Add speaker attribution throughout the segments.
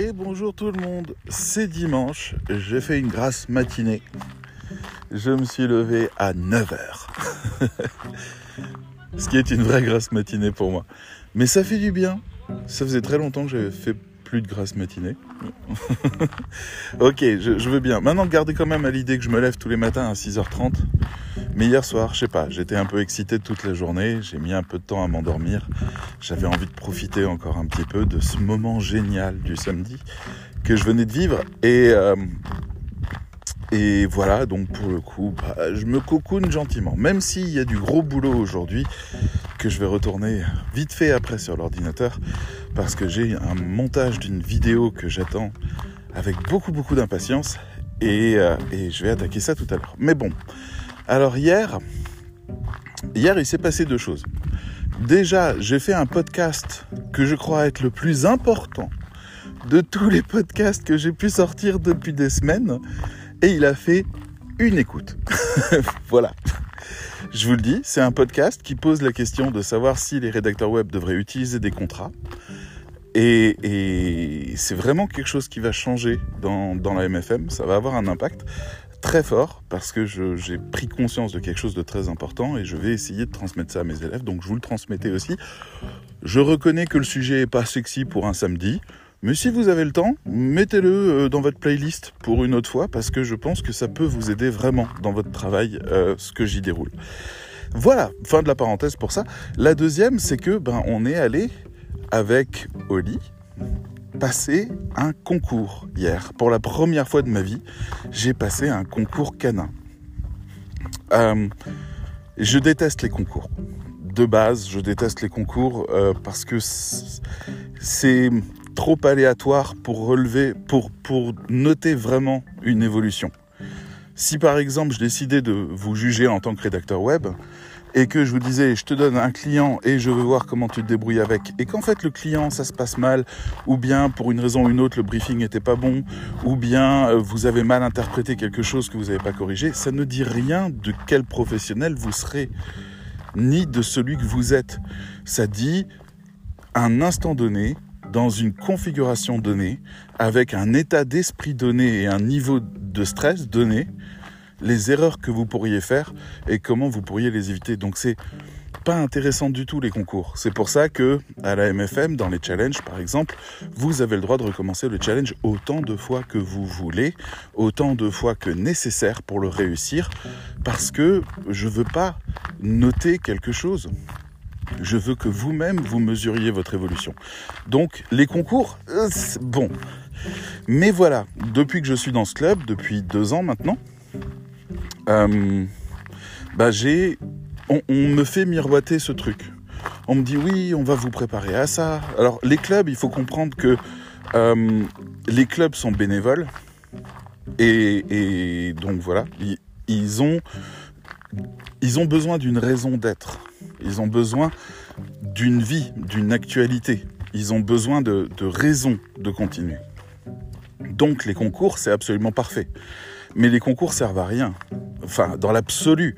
Speaker 1: Et bonjour tout le monde, c'est dimanche, j'ai fait une grasse matinée. Je me suis levé à 9h. Ce qui est une vraie grasse matinée pour moi. Mais ça fait du bien. Ça faisait très longtemps que j'avais fait plus de grasse matinée. ok, je, veux bien. Maintenant, gardez quand même à l'idée que je me lève tous les matins à 6h30. Mais hier soir, je sais pas, j'étais un peu excité toute la journée, j'ai mis un peu de temps à m'endormir. J'avais envie de profiter encore un petit peu de ce moment génial du samedi que je venais de vivre. Et, euh, et voilà, donc pour le coup, bah, je me cocoune gentiment. Même s'il y a du gros boulot aujourd'hui, que je vais retourner vite fait après sur l'ordinateur, parce que j'ai un montage d'une vidéo que j'attends avec beaucoup beaucoup d'impatience. Et, euh, et je vais attaquer ça tout à l'heure. Mais bon, alors hier, il s'est passé deux choses. Déjà, j'ai fait un podcast que je crois être le plus important de tous les podcasts que j'ai pu sortir depuis des semaines. Et il a fait une écoute. voilà. Je vous le dis, c'est un podcast qui pose la question de savoir si les rédacteurs web devraient utiliser des contrats. Et, c'est vraiment quelque chose qui va changer dans la MFM. Ça va avoir un impact très fort parce que j'ai pris conscience de quelque chose de très important et je vais essayer de transmettre ça à mes élèves. Donc je vous le transmettais aussi. Je reconnais que le sujet est pas sexy pour un samedi. Mais si vous avez le temps, mettez-le euh, dans votre playlist pour une autre fois parce que je pense que ça peut vous aider vraiment dans votre travail, euh, ce que j'y déroule. Voilà, fin de la parenthèse pour ça. La deuxième, c'est que ben on est allé avec Oli passé un concours hier. Pour la première fois de ma vie, j'ai passé un concours canin. Euh, je déteste les concours. De base, je déteste les concours euh, parce que c'est trop aléatoire pour relever, pour, pour noter vraiment une évolution. Si par exemple je décidais de vous juger en tant que rédacteur web, et que je vous disais je te donne un client et je veux voir comment tu te débrouilles avec et qu'en fait le client ça se passe mal ou bien pour une raison ou une autre le briefing n'était pas bon ou bien euh, vous avez mal interprété quelque chose que vous n'avez pas corrigé, ça ne dit rien de quel professionnel vous serez ni de celui que vous êtes. Ça dit un instant donné dans une configuration donnée avec un état d'esprit donné et un niveau de stress donné les erreurs que vous pourriez faire et comment vous pourriez les éviter. Donc c'est pas intéressant du tout les concours. C'est pour ça que à la MFM, dans les challenges par exemple, vous avez le droit de recommencer le challenge autant de fois que vous voulez, autant de fois que nécessaire pour le réussir, parce que je veux pas noter quelque chose. Je veux que vous-même vous mesuriez votre évolution. Donc les concours, euh, bon. Mais voilà, depuis que je suis dans ce club, depuis deux ans maintenant, euh, bah j'ai, on, me fait miroiter ce truc. On me dit oui, on va vous préparer à ça. Alors les clubs, il faut comprendre que euh, les clubs sont bénévoles et, donc voilà, ils, ont ils ont besoin d'une raison d'être. Ils ont besoin d'une vie, d'une actualité. Ils ont besoin de, de raison de continuer. Donc les concours, c'est absolument parfait. Mais les concours servent à rien. Enfin, dans l'absolu.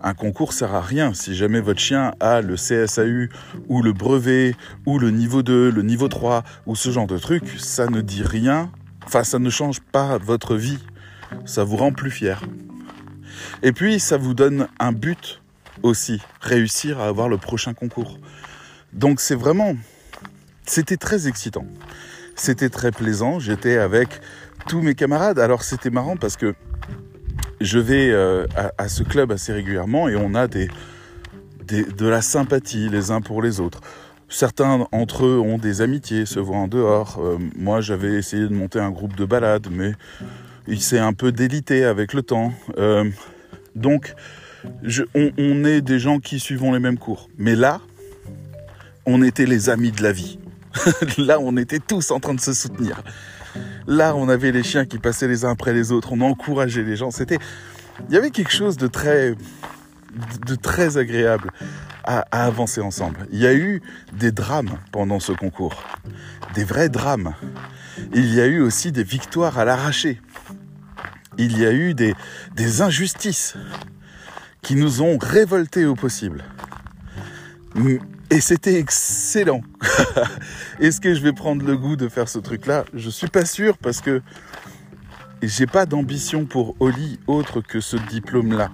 Speaker 1: Un concours sert à rien si jamais votre chien a le CSAU ou le brevet ou le niveau 2, le niveau 3 ou ce genre de truc, ça ne dit rien. Enfin, ça ne change pas votre vie. Ça vous rend plus fier. Et puis, ça vous donne un but aussi, réussir à avoir le prochain concours. Donc c'est vraiment, c'était très excitant. C'était très plaisant. J'étais avec tous mes camarades. Alors c'était marrant parce que je vais euh, à, ce club assez régulièrement et on a de la sympathie les uns pour les autres. Certains entre eux ont des amitiés, se voient en dehors. Euh, moi, j'avais essayé de monter un groupe de balade, mais il s'est un peu délité avec le temps. Euh, donc, on, on est des gens qui suivons les mêmes cours. Mais là, on était les amis de la vie. là, on était tous en train de se soutenir. Là, on avait les chiens qui passaient les uns après les autres, on encourageait les gens. C'était, il y avait quelque chose de très, de très agréable à, avancer ensemble. Il y a eu des drames pendant ce concours, des vrais drames. Il y a eu aussi des victoires à l'arraché. Il y a eu des, des injustices qui nous ont révoltés au possible. Et c'était excellent. Est-ce que je vais prendre le goût de faire ce truc-là? Je suis pas sûr parce que j'ai pas d'ambition pour Oli autre que ce diplôme-là.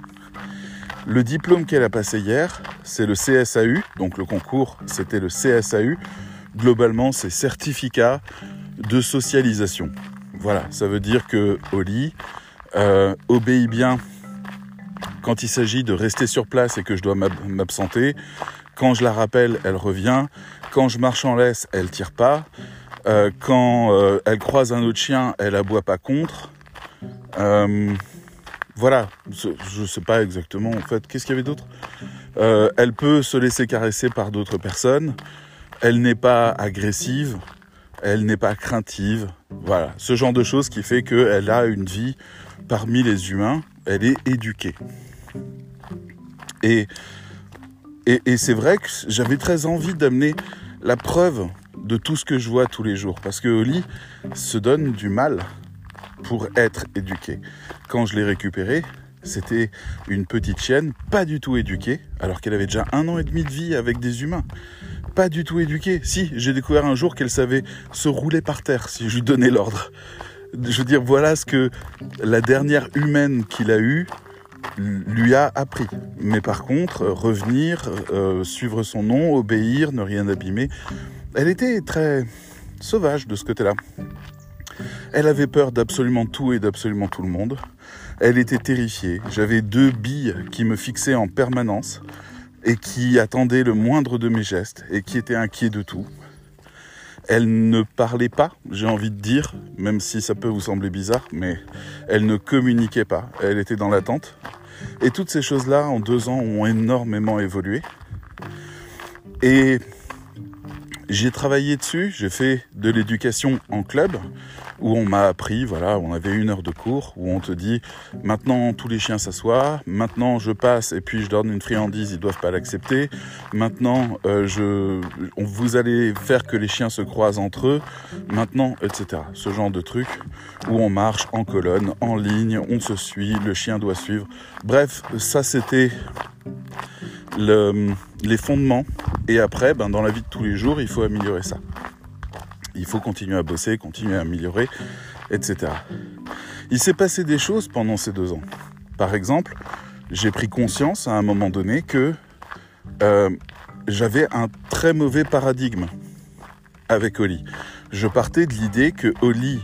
Speaker 1: Le diplôme qu'elle a passé hier, c'est le CSAU, donc le concours, c'était le CSAU. Globalement, c'est certificat de socialisation. Voilà, ça veut dire que Oli euh, obéit bien quand il s'agit de rester sur place et que je dois m'absenter. Quand je la rappelle, elle revient. Quand je marche en laisse, elle tire pas. Euh, quand euh, elle croise un autre chien, elle aboie pas contre. Euh, voilà, je sais pas exactement en fait. Qu'est-ce qu'il y avait d'autre? Elle peut se laisser caresser par d'autres personnes. Elle n'est pas agressive. Elle n'est pas craintive. Voilà, ce genre de choses qui fait qu'elle a une vie parmi les humains. Elle est éduquée. Et et, c'est vrai que j'avais très envie d'amener la preuve de tout ce que je vois tous les jours. Parce que Oli se donne du mal pour être éduqué. Quand je l'ai récupérée, c'était une petite chienne, pas du tout éduquée, alors qu'elle avait déjà un an et demi de vie avec des humains. Pas du tout éduquée. Si, j'ai découvert un jour qu'elle savait se rouler par terre si je lui donnais l'ordre. Je veux dire, voilà ce que la dernière humaine qu'il a eue lui a appris. Mais par contre, revenir, euh, suivre son nom, obéir, ne rien abîmer, elle était très sauvage de ce côté-là. Elle avait peur d'absolument tout et d'absolument tout le monde. Elle était terrifiée. J'avais deux billes qui me fixaient en permanence et qui attendaient le moindre de mes gestes et qui étaient inquiets de tout. Elle ne parlait pas, j'ai envie de dire, même si ça peut vous sembler bizarre, mais elle ne communiquait pas. Elle était dans l'attente. Et toutes ces choses-là, en deux ans, ont énormément évolué. Et j'ai travaillé dessus, j'ai fait de l'éducation en club, où on m'a appris, voilà, on avait une heure de cours, où on te dit, maintenant tous les chiens s'assoient, maintenant je passe et puis je donne une friandise, ils doivent pas l'accepter, maintenant euh, vous allez faire que les chiens se croisent entre eux, maintenant, etc. Ce genre de truc, où on marche en colonne, en ligne, on se suit, le chien doit suivre. Bref, ça c'était le, les fondements. Et après, ben, dans la vie de tous les jours, il faut améliorer ça. Il faut continuer à bosser, continuer à améliorer, etc. Il s'est passé des choses pendant ces deux ans. Par exemple, j'ai pris conscience à un moment donné que euh, j'avais un très mauvais paradigme avec Oli. Je partais de l'idée que Oli,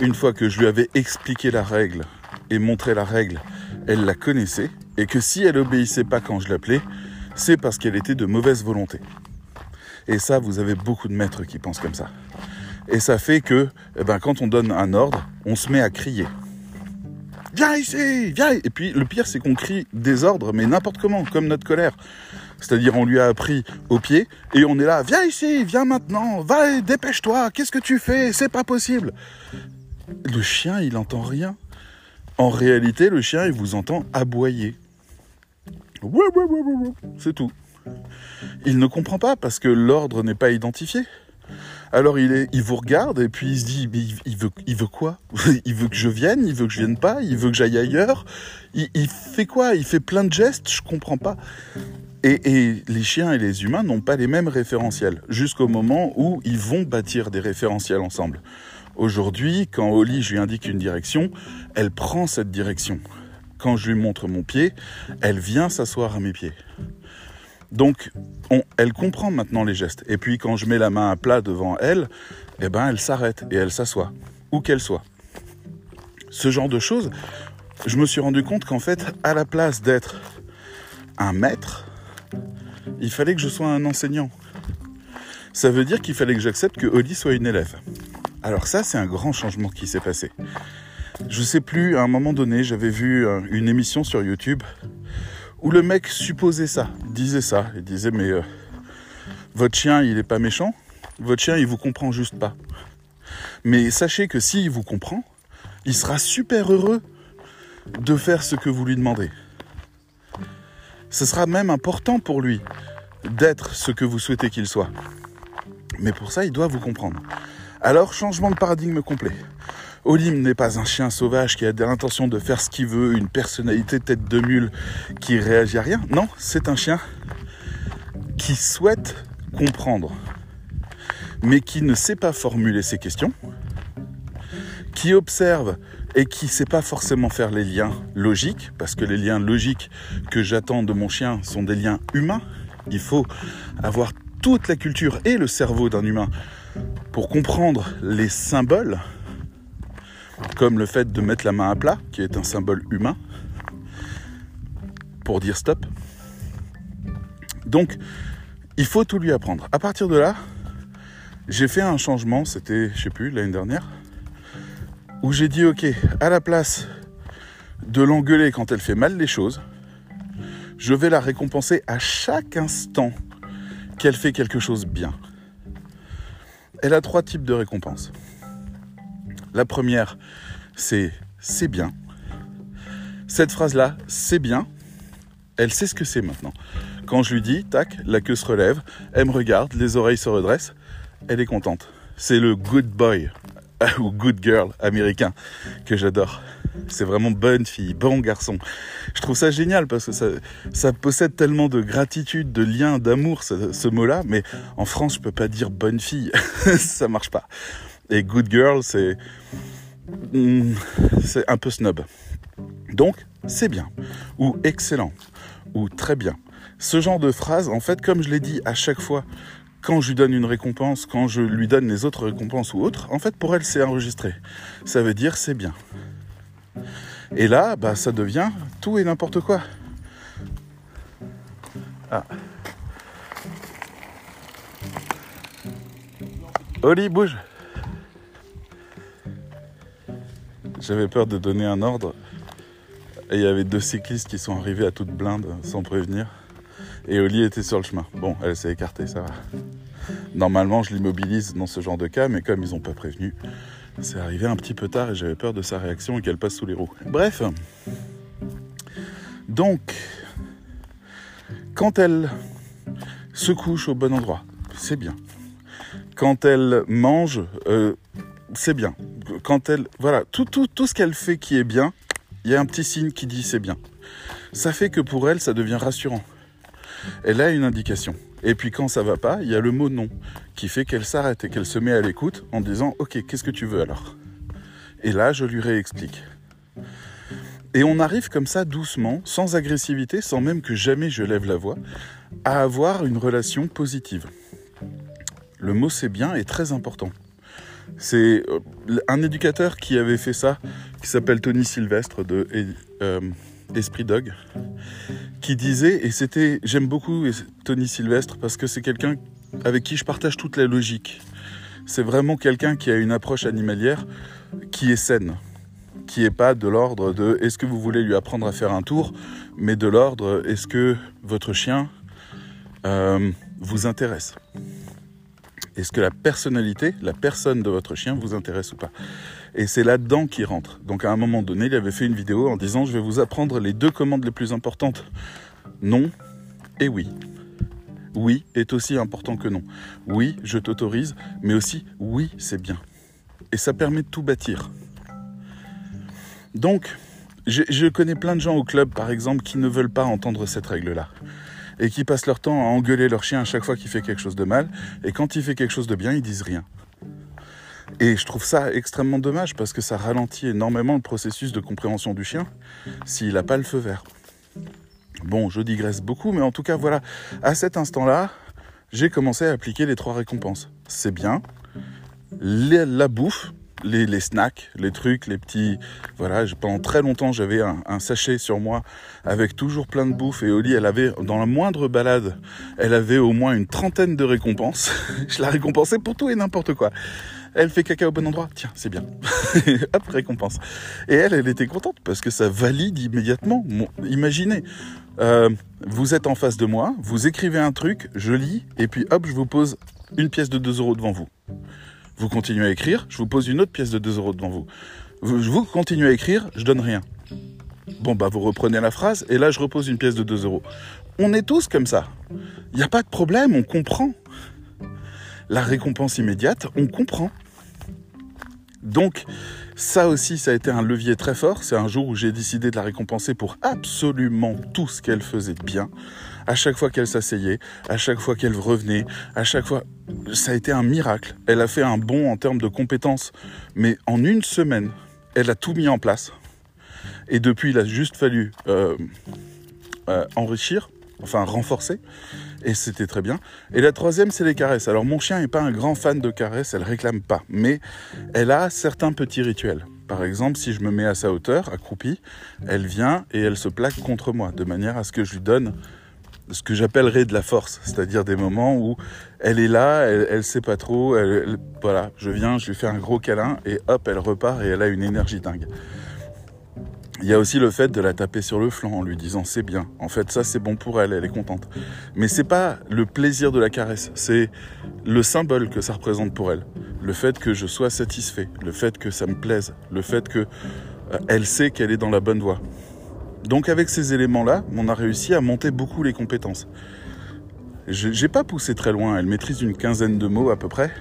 Speaker 1: une fois que je lui avais expliqué la règle et montré la règle, elle la connaissait et que si elle obéissait pas quand je l'appelais, c'est parce qu'elle était de mauvaise volonté. Et ça, vous avez beaucoup de maîtres qui pensent comme ça. Et ça fait que, eh ben, quand on donne un ordre, on se met à crier. Viens ici, viens Et puis le pire, c'est qu'on crie des ordres, mais n'importe comment, comme notre colère. C'est-à-dire, on lui a appris au pied et on est là, viens ici, viens maintenant, va, dépêche-toi, qu'est-ce que tu fais C'est pas possible. Le chien, il entend rien. En réalité, le chien, il vous entend aboyer. C'est tout. Il ne comprend pas parce que l'ordre n'est pas identifié. Alors il, est, il vous regarde et puis il se dit, il, veut, il veut quoi? Il veut que je vienne? Il veut que je vienne pas? Il veut que j'aille ailleurs? Il, fait quoi? Il fait plein de gestes, je comprends pas. Et, et les chiens et les humains n'ont pas les mêmes référentiels jusqu'au moment où ils vont bâtir des référentiels ensemble. Aujourd'hui, quand Oli, je lui indique une direction, elle prend cette direction. Quand je lui montre mon pied, elle vient s'asseoir à mes pieds. Donc, elle comprend maintenant les gestes. Et puis, quand je mets la main à plat devant elle, eh ben, elle s'arrête et elle s'assoit, où qu'elle soit. Ce genre de choses, je me suis rendu compte qu'en fait, à la place d'être un maître, il fallait que je sois un enseignant. Ça veut dire qu'il fallait que j'accepte que Oli soit une élève. Alors ça, c'est un grand changement qui s'est passé. Je sais plus, à un moment donné, j'avais vu euh, une émission sur YouTube où le mec supposait ça, disait ça. Il disait mais euh, votre chien il est pas méchant, votre chien il vous comprend juste pas. Mais sachez que s'il vous comprend, il sera super heureux de faire ce que vous lui demandez. Ce sera même important pour lui d'être ce que vous souhaitez qu'il soit. Mais pour ça, il doit vous comprendre. Alors, changement de paradigme complet. Olim n'est pas un chien sauvage qui a l'intention de faire ce qu'il veut, une personnalité tête de mule qui réagit à rien. Non, c'est un chien qui souhaite comprendre, mais qui ne sait pas formuler ses questions, qui observe et qui ne sait pas forcément faire les liens logiques, parce que les liens logiques que j'attends de mon chien sont des liens humains. Il faut avoir toute la culture et le cerveau d'un humain pour comprendre les symboles, comme le fait de mettre la main à plat, qui est un symbole humain, pour dire stop. Donc, il faut tout lui apprendre. À partir de là, j'ai fait un changement, c'était, je sais plus, l'année dernière, où j'ai dit ok, à la place de l'engueuler quand elle fait mal les choses, je vais la récompenser à chaque instant qu'elle fait quelque chose bien. Elle a trois types de récompenses. La première, c'est c'est bien. Cette phrase-là, c'est bien, elle sait ce que c'est maintenant. Quand je lui dis, tac, la queue se relève, elle me regarde, les oreilles se redressent, elle est contente. C'est le good boy ou good girl américain que j'adore. C'est vraiment bonne fille, bon garçon. Je trouve ça génial parce que ça, possède tellement de gratitude, de lien, d'amour, ce, mot-là. Mais en France, je peux pas dire bonne fille. ça marche pas. Et good girl, c'est, hmm, c'est un peu snob. Donc, c'est bien. Ou excellent. Ou très bien. Ce genre de phrase, en fait, comme je l'ai dit à chaque fois quand je lui donne une récompense, quand je lui donne les autres récompenses ou autres, en fait, pour elle, c'est enregistré. Ça veut dire c'est bien. Et là, bah, ça devient tout et n'importe quoi. Ah. Oli, bouge. J'avais peur de donner un ordre. Et il y avait deux cyclistes qui sont arrivés à toute blinde sans prévenir. Et Oli était sur le chemin. Bon, elle s'est écartée, ça va. Normalement, je l'immobilise dans ce genre de cas, mais comme ils n'ont pas prévenu, c'est arrivé un petit peu tard et j'avais peur de sa réaction et qu'elle passe sous les roues. Bref. Donc, quand elle se couche au bon endroit, c'est bien. Quand elle mange, euh, c'est bien. Quand elle, voilà, tout, tout, ce qu'elle fait qui est bien, il y a un petit signe qui dit c'est bien. Ça fait que pour elle, ça devient rassurant elle a une indication. Et puis quand ça va pas, il y a le mot non qui fait qu'elle s'arrête et qu'elle se met à l'écoute en disant OK, qu'est-ce que tu veux alors? Et là, je lui réexplique. Et on arrive comme ça doucement, sans agressivité, sans même que jamais je lève la voix, à avoir une relation positive. Le mot c'est bien est très important. C'est euh, un éducateur qui avait fait ça, qui s'appelle Tony Sylvestre de euh, Esprit Dog, qui disait, et c'était, j'aime beaucoup Tony Sylvestre parce que c'est quelqu'un avec qui je partage toute la logique. C'est vraiment quelqu'un qui a une approche animalière qui est saine, qui est pas de l'ordre de est-ce que vous voulez lui apprendre à faire un tour, mais de l'ordre est-ce que votre chien euh, vous intéresse? Est-ce que la personnalité, la personne de votre chien vous intéresse ou pas? Et c'est là-dedans qu'il rentre. Donc à un moment donné, il avait fait une vidéo en disant je vais vous apprendre les deux commandes les plus importantes. Non et oui. Oui est aussi important que non. Oui, je t'autorise, mais aussi oui, c'est bien. Et ça permet de tout bâtir. Donc, je, connais plein de gens au club, par exemple, qui ne veulent pas entendre cette règle-là. Et qui passent leur temps à engueuler leur chien à chaque fois qu'il fait quelque chose de mal. Et quand il fait quelque chose de bien, ils disent rien. Et je trouve ça extrêmement dommage parce que ça ralentit énormément le processus de compréhension du chien s'il n'a pas le feu vert. Bon, je digresse beaucoup, mais en tout cas, voilà, à cet instant-là, j'ai commencé à appliquer les trois récompenses. C'est bien, la bouffe, les, snacks, les trucs, les petits. Voilà, pendant très longtemps, j'avais un, un, sachet sur moi avec toujours plein de bouffe. Et Oli, elle avait, dans la moindre balade, elle avait au moins une trentaine de récompenses. je la récompensais pour tout et n'importe quoi elle fait caca au bon endroit, tiens, c'est bien. Hop, récompense. Et elle, elle était contente parce que ça valide immédiatement. imaginez, euh, vous êtes en face de moi, vous écrivez un truc, je lis, et puis hop, je vous pose une pièce de 2 euros devant vous. Vous continuez à écrire, je vous pose une autre pièce de 2 euros devant vous. Vous, continuez à écrire, je donne rien. Bon, bah, vous reprenez la phrase, et là, je repose une pièce de 2 euros. On est tous comme ça. Il n'y a pas de problème, on comprend. La récompense immédiate, on comprend. Donc, Ça aussi, ça a été un levier très fort. C'est un jour où j'ai décidé de la récompenser pour absolument tout ce qu'elle faisait de bien. À chaque fois qu'elle s'asseyait, à chaque fois qu'elle revenait, à chaque fois, ça a été un miracle. Elle a fait un bond en termes de compétences, mais en une semaine, elle a tout mis en place. Et depuis, il a juste fallu euh, euh, enrichir, enfin renforcer, et c'était très bien. Et la troisième, c'est les caresses. Alors mon chien n'est pas un grand fan de caresses, elle réclame pas, mais elle a certains petits rituels. Par exemple, si je me mets à sa hauteur, accroupie, elle vient et elle se plaque contre moi, de manière à ce que je lui donne ce que j'appellerais de la force, c'est-à-dire des moments où elle est là, elle, elle sait pas trop, voilà, je viens, je lui fais un gros câlin et hop, elle repart et elle a une énergie dingue. Il y a aussi le fait de la taper sur le flanc en lui disant c'est bien. En fait, ça c'est bon pour elle, elle est contente. Mais c'est pas le plaisir de la caresse, c'est le symbole que ça représente pour elle. Le fait que je sois satisfait, le fait que ça me plaise, le fait que euh, elle sait qu'elle est dans la bonne voie. Donc avec ces éléments-là, on a réussi à monter beaucoup les compétences. J'ai pas poussé très loin, elle maîtrise une quinzaine de mots à peu près.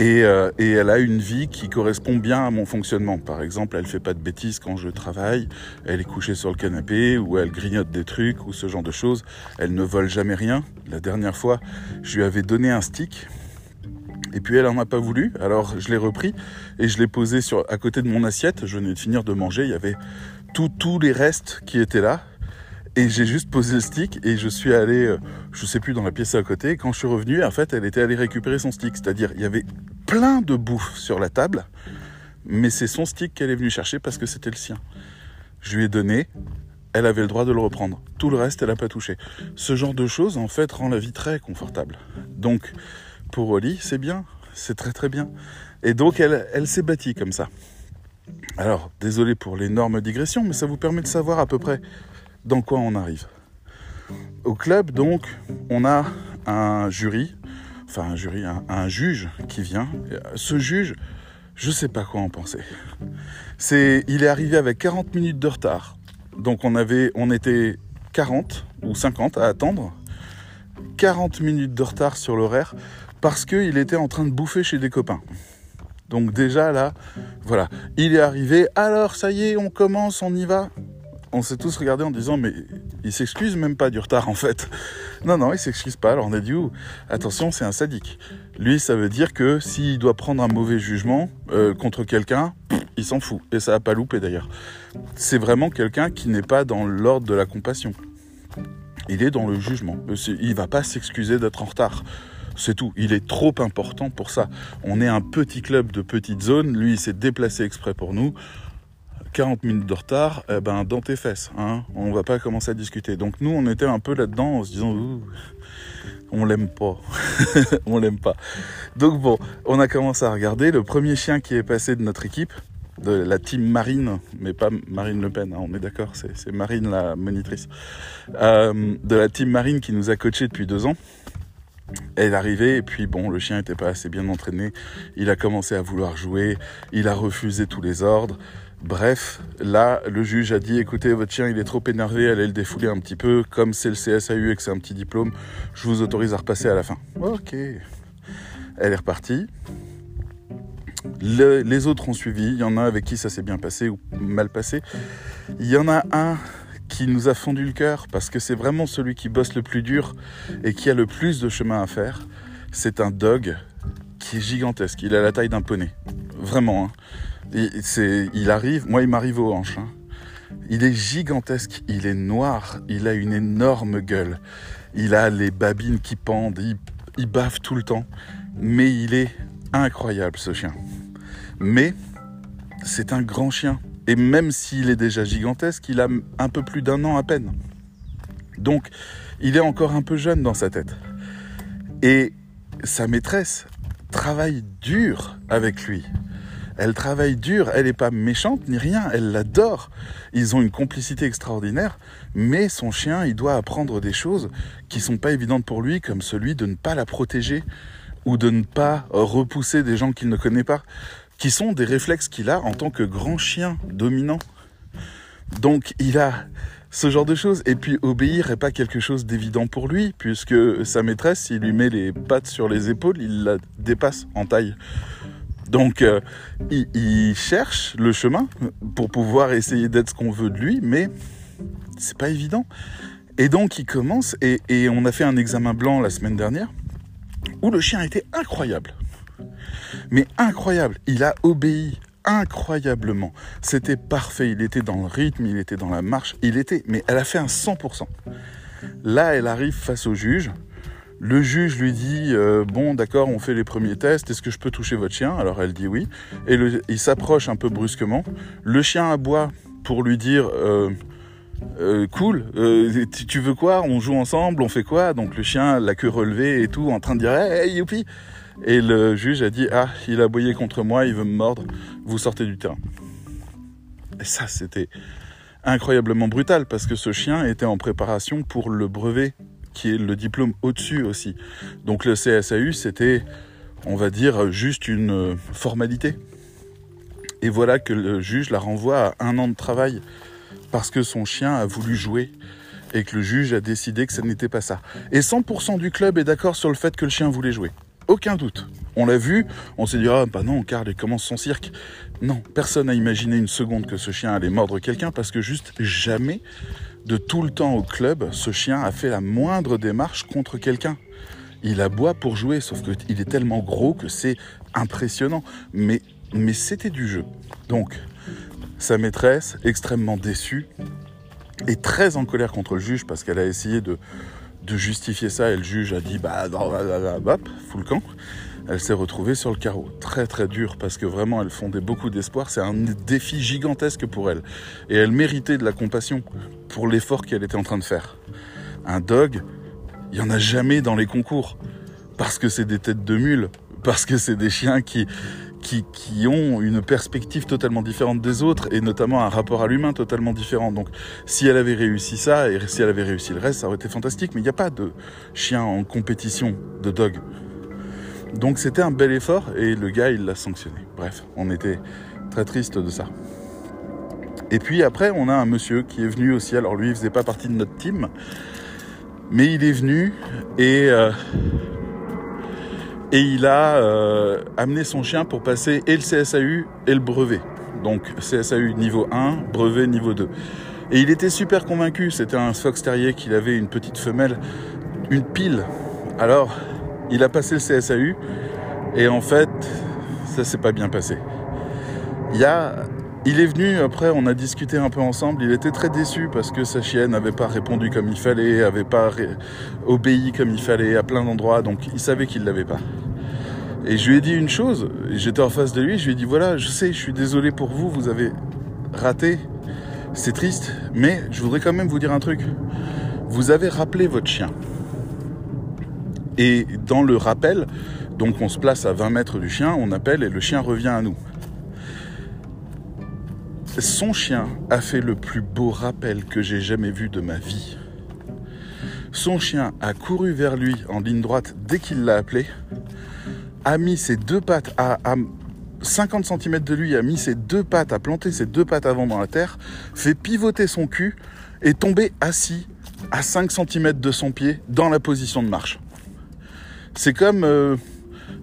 Speaker 1: Euh, et, elle a une vie qui correspond bien à mon fonctionnement. Par exemple, elle fait pas de bêtises quand je travaille, elle est couchée sur le canapé ou elle grignote des trucs ou ce genre de choses. Elle ne vole jamais rien. La dernière fois, je lui avais donné un stick et puis elle en a pas voulu. Alors je l'ai repris et je l'ai posé sur à côté de mon assiette. Je venais de finir de manger. Il y avait tous les restes qui étaient là. Et j'ai juste posé le stick et je suis allé, euh, je sais plus, dans la pièce à côté. Quand je suis revenu, en fait, elle était allée récupérer son stick. C'est-à-dire, il y avait plein de bouffe sur la table, mais c'est son stick qu'elle est venue chercher parce que c'était le sien. Je lui ai donné, elle avait le droit de le reprendre. Tout le reste, elle n'a pas touché. Ce genre de choses, en fait, rend la vie très confortable. Donc, pour Oli, c'est bien, c'est très très bien. Et donc, elle, elle s'est bâtie comme ça. Alors, désolé pour l'énorme digression, mais ça vous permet de savoir à peu près dans quoi on arrive. Au club, donc, on a un jury, enfin un jury, un, juge qui vient. Ce juge, je sais pas quoi en penser. C'est, il est arrivé avec 40 minutes de retard. Donc on avait, on était 40 ou 50 à attendre. 40 minutes de retard sur l'horaire parce qu'il était en train de bouffer chez des copains. Donc déjà là, voilà, il est arrivé, alors ça y est, on commence, on y va. On s'est tous regardés en disant mais il s'excuse même pas du retard en fait. Non non, il s'excuse pas. Alors on a dit attention, c'est un sadique. Lui, ça veut dire que s'il doit prendre un mauvais jugement euh, contre quelqu'un, il s'en fout et ça a pas loupé d'ailleurs. C'est vraiment quelqu'un qui n'est pas dans l'ordre de la compassion. Il est dans le jugement. Il va pas s'excuser d'être en retard. C'est tout. Il est trop important pour ça. On est un petit club de petite zone. Lui, il s'est déplacé exprès pour nous. 40 minutes de retard, eh ben, dans tes fesses. Hein. On va pas commencer à discuter. Donc nous, on était un peu là-dedans en se disant, on l'aime pas. on l'aime pas. Donc bon, on a commencé à regarder. Le premier chien qui est passé de notre équipe, de la team Marine, mais pas Marine Le Pen, hein, on est d'accord, c'est Marine la monitrice, euh, de la team Marine qui nous a coaché depuis deux ans. Elle est arrivée et puis bon, le chien n'était pas assez bien entraîné. Il a commencé à vouloir jouer. Il a refusé tous les ordres. Bref, là, le juge a dit écoutez, votre chien il est trop énervé, allez le défouler un petit peu. Comme c'est le CSAU et que c'est un petit diplôme, je vous autorise à repasser à la fin. Ok. Elle est repartie. les autres ont suivi. Il y en a avec qui ça s'est bien passé ou mal passé. Il y en a un qui nous a fondu le cœur parce que c'est vraiment celui qui bosse le plus dur et qui a le plus de chemin à faire. C'est un dog qui est gigantesque. Il a la taille d'un poney. Vraiment. Hein. Il, arrive, moi il m'arrive aux hanches. Hein. Il est gigantesque, il est noir, il a une énorme gueule. Il a les babines qui pendent, il bave tout le temps. Mais il est incroyable ce chien. Mais c'est un grand chien. Et même s'il est déjà gigantesque, il a un peu plus d'un an à peine. Donc, il est encore un peu jeune dans sa tête. Et sa maîtresse travaille dur avec lui. Elle travaille dur, elle n'est pas méchante ni rien, elle l'adore. Ils ont une complicité extraordinaire, mais son chien, il doit apprendre des choses qui sont pas évidentes pour lui, comme celui de ne pas la protéger ou de ne pas repousser des gens qu'il ne connaît pas qui sont des réflexes qu'il a en tant que grand chien dominant. Donc il a ce genre de choses. Et puis obéir n'est pas quelque chose d'évident pour lui, puisque sa maîtresse, s'il lui met les pattes sur les épaules, il la dépasse en taille. Donc, euh, il, cherche le chemin pour pouvoir essayer d'être ce qu'on veut de lui, mais c'est pas évident. Et donc, il commence, et, et, on a fait un examen blanc la semaine dernière, où le chien était incroyable. Mais incroyable. Il a obéi incroyablement. C'était parfait. Il était dans le rythme, il était dans la marche, il était. Mais elle a fait un 100%. Là, elle arrive face au juge. Le juge lui dit euh, bon d'accord on fait les premiers tests est-ce que je peux toucher votre chien? Alors elle dit oui et il s'approche un peu brusquement le chien aboie pour lui dire euh, euh, cool tu veux quoi? On joue ensemble on fait quoi? Donc le chien la queue relevée et tout en train de dire hey, youpi et le juge a dit ah il a aboyé contre moi il veut me mordre vous sortez du terrain et ça c'était incroyablement brutal parce que ce chien était en préparation pour le brevet qui est le diplôme au-dessus aussi. Donc le CSAU, c'était, on va dire, juste une formalité. Et voilà que le juge la renvoie à un an de travail parce que son chien a voulu jouer et que le juge a décidé que ce n'était pas ça. Et 100% du club est d'accord sur le fait que le chien voulait jouer. Aucun doute. On l'a vu, on s'est dit, ah bah non, Carl, il commence son cirque. Non, personne n'a imaginé une seconde que ce chien allait mordre quelqu'un parce que juste jamais de tout le temps au club, ce chien a fait la moindre démarche contre quelqu'un. Il aboie pour jouer, sauf qu'il est tellement gros que c'est impressionnant. Mais, mais c'était du jeu. Donc, sa maîtresse, extrêmement déçue, et très en colère contre le juge parce qu'elle a essayé de, de justifier ça et le juge a dit bah, bah, bah, bah le camp elle s'est retrouvée sur le carreau. Très très dur parce que vraiment elle fondait beaucoup d'espoir. C'est un défi gigantesque pour elle. Et elle méritait de la compassion pour l'effort qu'elle était en train de faire. Un dog, il n'y en a jamais dans les concours. Parce que c'est des têtes de mules. Parce que c'est des chiens qui, qui, ont une perspective totalement différente des autres et notamment un rapport à l'humain totalement différent. Donc si elle avait réussi ça et si elle avait réussi le reste, ça aurait été fantastique. Mais il n'y a pas de chien en compétition de dog. Donc c'était un bel effort et le gars il l'a sanctionné. Bref, on était très triste de ça. Et puis après on a un monsieur qui est venu aussi, alors lui il faisait pas partie de notre team, mais il est venu et, euh, et il a euh, amené son chien pour passer et le CSAU et le brevet. Donc CSAU niveau 1, brevet niveau 2. Et il était super convaincu, c'était un fox terrier qu'il avait une petite femelle, une pile. Alors il a passé le CSAU et en fait, ça s'est pas bien passé. Il, y a, il est venu, après on a discuté un peu ensemble, il était très déçu parce que sa chienne n'avait pas répondu comme il fallait, n'avait pas obéi comme il fallait à plein d'endroits, donc il savait qu'il l'avait pas. Et je lui ai dit une chose, j'étais en face de lui, je lui ai dit voilà, je sais, je suis désolé pour vous, vous avez raté, c'est triste, mais je voudrais quand même vous dire un truc. Vous avez rappelé votre chien. Et dans le rappel, donc on se place à 20 mètres du chien, on appelle et le chien revient à nous. Son chien a fait le plus beau rappel que j'ai jamais vu de ma vie. Son chien a couru vers lui en ligne droite dès qu'il l'a appelé, a mis ses deux pattes à, 50 cm de lui, a mis ses deux pattes, a planté ses deux pattes avant dans la terre, fait pivoter son cul et tomber assis à 5 cm de son pied dans la position de marche. C'est comme euh,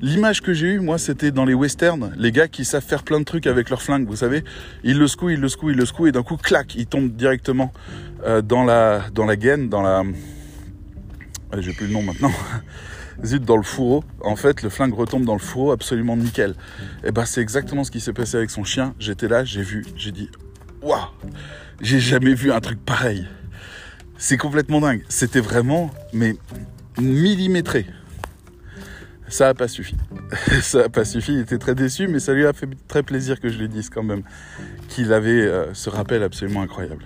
Speaker 1: l'image que j'ai eue, moi, c'était dans les westerns, les gars qui savent faire plein de trucs avec leur flingue, vous savez. Ils le secouent, ils le secouent, ils le secouent, et d'un coup, clac, ils tombent directement euh, dans la dans la gaine, dans la. J'ai plus le nom maintenant. Zut, dans le fourreau. En fait, le flingue retombe dans le fourreau absolument nickel. Et eh ben, c'est exactement ce qui s'est passé avec son chien. J'étais là, j'ai vu, j'ai dit, waouh, j'ai jamais vu un truc pareil. C'est complètement dingue. C'était vraiment, mais millimétré ça n'a pas suffi. ça n'a pas suffi, il était très déçu, mais ça lui a fait très plaisir que je lui dise quand même qu'il avait euh, ce rappel absolument incroyable.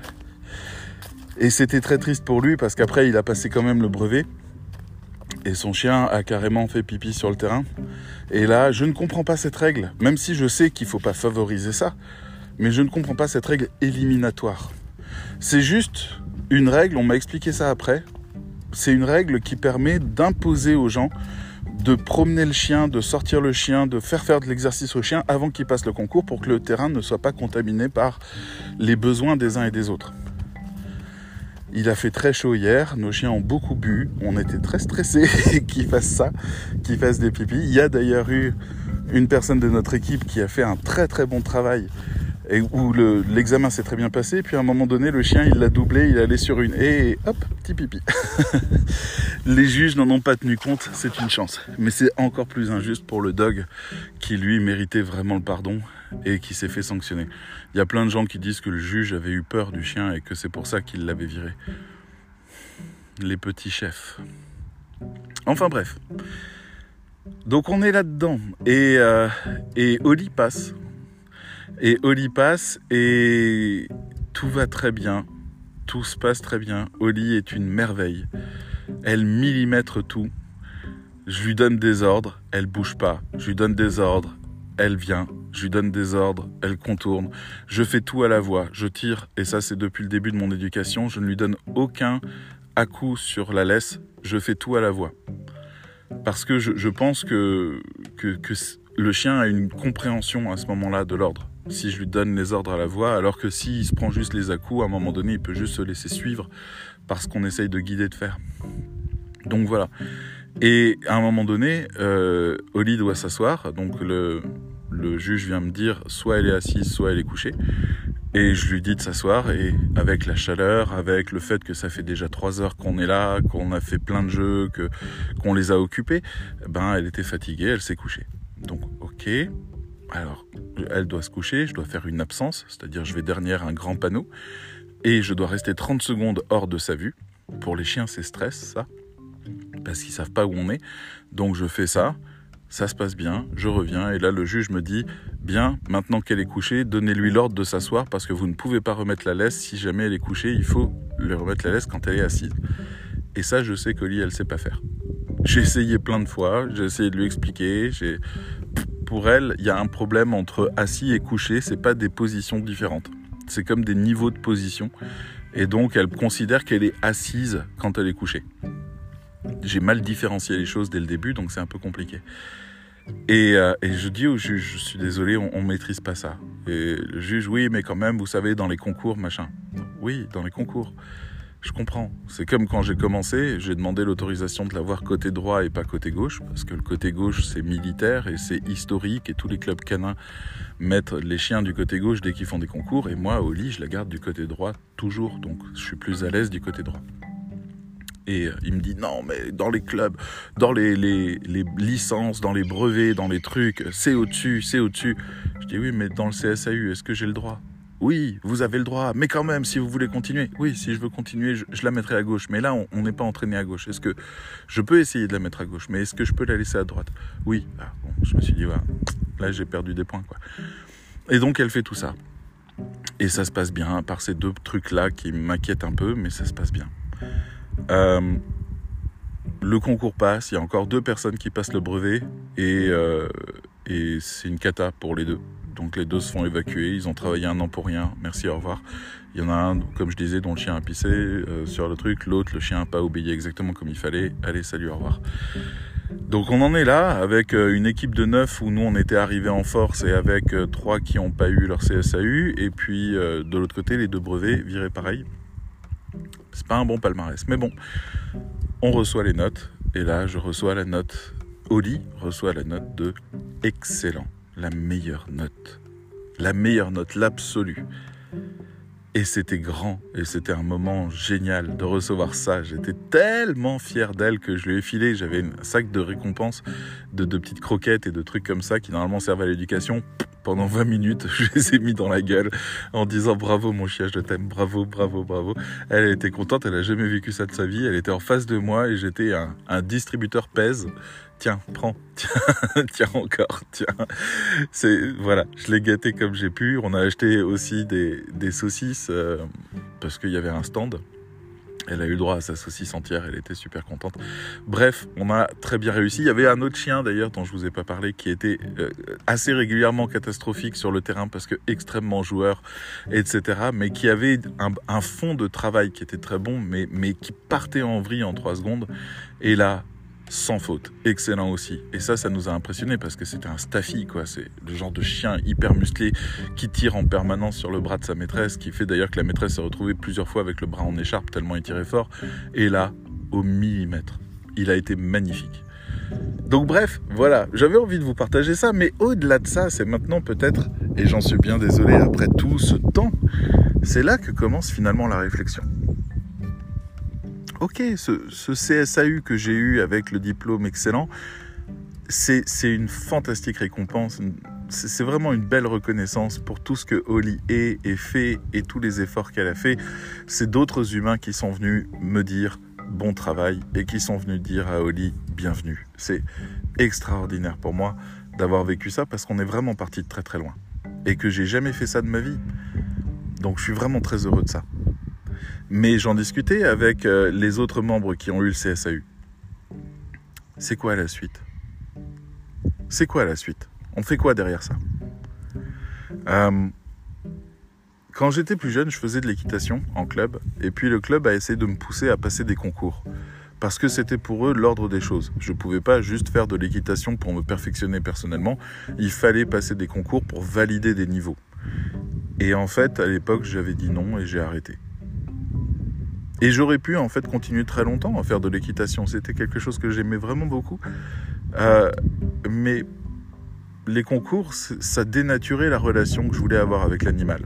Speaker 1: Et c'était très triste pour lui parce qu'après il a passé quand même le brevet et son chien a carrément fait pipi sur le terrain. Et là, je ne comprends pas cette règle, même si je sais qu'il ne faut pas favoriser ça, mais je ne comprends pas cette règle éliminatoire. C'est juste une règle, on m'a expliqué ça après, c'est une règle qui permet d'imposer aux gens de promener le chien, de sortir le chien, de faire faire de l'exercice au chien avant qu'il passe le concours pour que le terrain ne soit pas contaminé par les besoins des uns et des autres. Il a fait très chaud hier, nos chiens ont beaucoup bu, on était très stressés qu'ils fassent ça, qu'ils fassent des pipis. Il y a d'ailleurs eu une personne de notre équipe qui a fait un très très bon travail et où l'examen s'est très bien passé. Puis à un moment donné, le chien, il l'a doublé, il est allé sur une et hop, petit pipi. Les juges n'en ont pas tenu compte, c'est une chance. Mais c'est encore plus injuste pour le dog qui, lui, méritait vraiment le pardon et qui s'est fait sanctionner. Il y a plein de gens qui disent que le juge avait eu peur du chien et que c'est pour ça qu'il l'avait viré. Les petits chefs. Enfin bref. Donc on est là-dedans. Et, euh, et Oli passe. Et Oli passe et tout va très bien. Tout se passe très bien. Oli est une merveille. Elle millimètre tout. Je lui donne des ordres, elle bouge pas. Je lui donne des ordres, elle vient. Je lui donne des ordres, elle contourne. Je fais tout à la voix. Je tire, et ça c'est depuis le début de mon éducation. Je ne lui donne aucun à-coup sur la laisse. Je fais tout à la voix. Parce que je, pense que le chien a une compréhension à ce moment-là de l'ordre si je lui donne les ordres à la voix, alors que s'il se prend juste les à-coups, à un moment donné, il peut juste se laisser suivre parce qu'on essaye de guider, de faire. Donc voilà. Et à un moment donné, euh, Oli doit s'asseoir, donc le, le juge vient me dire soit elle est assise, soit elle est couchée. Et je lui dis de s'asseoir et avec la chaleur, avec le fait que ça fait déjà trois heures qu'on est là, qu'on a fait plein de jeux, qu'on les a occupés, ben elle était fatiguée, elle s'est couchée. Donc ok, alors, elle doit se coucher, je dois faire une absence, c'est-à-dire je vais derrière un grand panneau, et je dois rester 30 secondes hors de sa vue. Pour les chiens, c'est stress, ça, parce qu'ils savent pas où on est. Donc je fais ça, ça se passe bien, je reviens, et là le juge me dit, bien, maintenant qu'elle est couchée, donnez-lui l'ordre de s'asseoir, parce que vous ne pouvez pas remettre la laisse si jamais elle est couchée, il faut lui remettre la laisse quand elle est assise. Et ça, je sais qu'Oli, elle sait pas faire. J'ai essayé plein de fois, j'ai essayé de lui expliquer, j'ai pour elle, il y a un problème entre assis et couché, c'est pas des positions différentes. C'est comme des niveaux de position. Et donc, elle considère qu'elle est assise quand elle est couchée. J'ai mal différencié les choses dès le début, donc c'est un peu compliqué. Et, euh, je dis au juge, je suis désolé, on, ne maîtrise pas ça. Et le juge, oui, mais quand même, vous savez, dans les concours, machin. Oui, dans les concours. Je comprends. C'est comme quand j'ai commencé, j'ai demandé l'autorisation de l'avoir côté droit et pas côté gauche, parce que le côté gauche c'est militaire et c'est historique et tous les clubs canins mettent les chiens du côté gauche dès qu'ils font des concours et moi au lit je la garde du côté droit toujours, donc je suis plus à l'aise du côté droit. Et euh, il me dit non, mais dans les clubs, dans les, licences, dans les brevets, dans les trucs, c'est au-dessus, c'est au-dessus. Je dis oui, mais dans le CSAU, est-ce que j'ai le droit? Oui, vous avez le droit, mais quand même, si vous voulez continuer, oui, si je veux continuer, je, la mettrai à gauche. Mais là, on n'est pas entraîné à gauche. Est-ce que je peux essayer de la mettre à gauche, mais est-ce que je peux la laisser à droite? Oui. Ah, je me suis dit, là, j'ai perdu des points, quoi. Et donc, elle fait tout ça. Et ça se passe bien, par ces deux trucs-là qui m'inquiètent un peu, mais ça se passe bien. Euh, le concours passe, il y a encore deux personnes qui passent le brevet, et, euh, et c'est une cata pour les deux. Donc les deux se font évacuer, ils ont travaillé un an pour rien, merci, au revoir. Il y en a un, comme je disais, dont le chien a pissé euh, sur le truc, l'autre, le chien n'a pas obéi exactement comme il fallait, allez, salut, au revoir. Donc on en est là avec euh, une équipe de neuf où nous on était arrivés en force et avec euh, trois qui n'ont pas eu leur CSAU et puis de l'autre côté les deux brevets virés pareil. C'est pas un bon palmarès, mais bon, on reçoit les notes et là je reçois la note. Oli reçoit la note de excellent la meilleure note. La meilleure note, l'absolu. Et c'était grand, et c'était un moment génial de recevoir ça. J'étais tellement fier d'elle que je lui ai filé. J'avais un sac de récompenses, de, de, petites croquettes et de trucs comme ça qui normalement servent à l'éducation. Pendant 20 minutes, je les ai mis dans la gueule en disant bravo mon chien, je t'aime, bravo, bravo, bravo. Elle était contente, elle a jamais vécu ça de sa vie. Elle était en face de moi et j'étais un, un distributeur pèse tiens, prends, tiens, tiens encore, tiens. C'est voilà, je l'ai gâté comme j'ai pu. On a acheté aussi des, des saucisses euh, parce qu'il y avait un stand. Elle a eu le droit à sa saucisse entière, elle était super contente. Bref, on a très bien réussi. Il y avait un autre chien d'ailleurs dont je vous ai pas parlé qui était euh, assez régulièrement catastrophique sur le terrain parce que extrêmement joueur, etc. Mais qui avait un, un fond de travail qui était très bon, mais, mais qui partait en vrille en trois secondes. Et là, sans faute, excellent aussi. Et ça, ça nous a impressionné parce que c'était un staffy, quoi. C'est le genre de chien hyper musclé qui tire en permanence sur le bras de sa maîtresse, qui fait d'ailleurs que la maîtresse s'est retrouvée plusieurs fois avec le bras en écharpe tellement il tirait fort. Et là, au millimètre, il a été magnifique. Donc bref, voilà, j'avais envie de vous partager ça, mais au-delà de ça, c'est maintenant peut-être, et j'en suis bien désolé après tout ce temps, c'est là que commence finalement la réflexion. Ok, ce, CSAU que j'ai eu avec le diplôme excellent, c'est une fantastique récompense, c'est vraiment une belle reconnaissance pour tout ce que Holly est et fait et tous les efforts qu'elle a fait. C'est d'autres humains qui sont venus me dire bon travail et qui sont venus dire à Holly bienvenue. C'est extraordinaire pour moi d'avoir vécu ça parce qu'on est vraiment parti de très très loin et que j'ai jamais fait ça de ma vie. Donc je suis vraiment très heureux de ça. Mais j'en discutais avec euh, les autres membres qui ont eu le CSAU. C'est quoi la suite? C'est quoi la suite? On fait quoi derrière ça? Euh, quand j'étais plus jeune, je faisais de l'équitation en club, et puis le club a essayé de me pousser à passer des concours. Parce que c'était pour eux l'ordre des choses. Je ne pouvais pas juste faire de l'équitation pour me perfectionner personnellement, il fallait passer des concours pour valider des niveaux. Et en fait, à l'époque, j'avais dit non et j'ai arrêté. Et j'aurais pu en fait continuer très longtemps à faire de l'équitation. C'était quelque chose que j'aimais vraiment beaucoup. Euh, mais les concours, ça dénaturait la relation que je voulais avoir avec l'animal.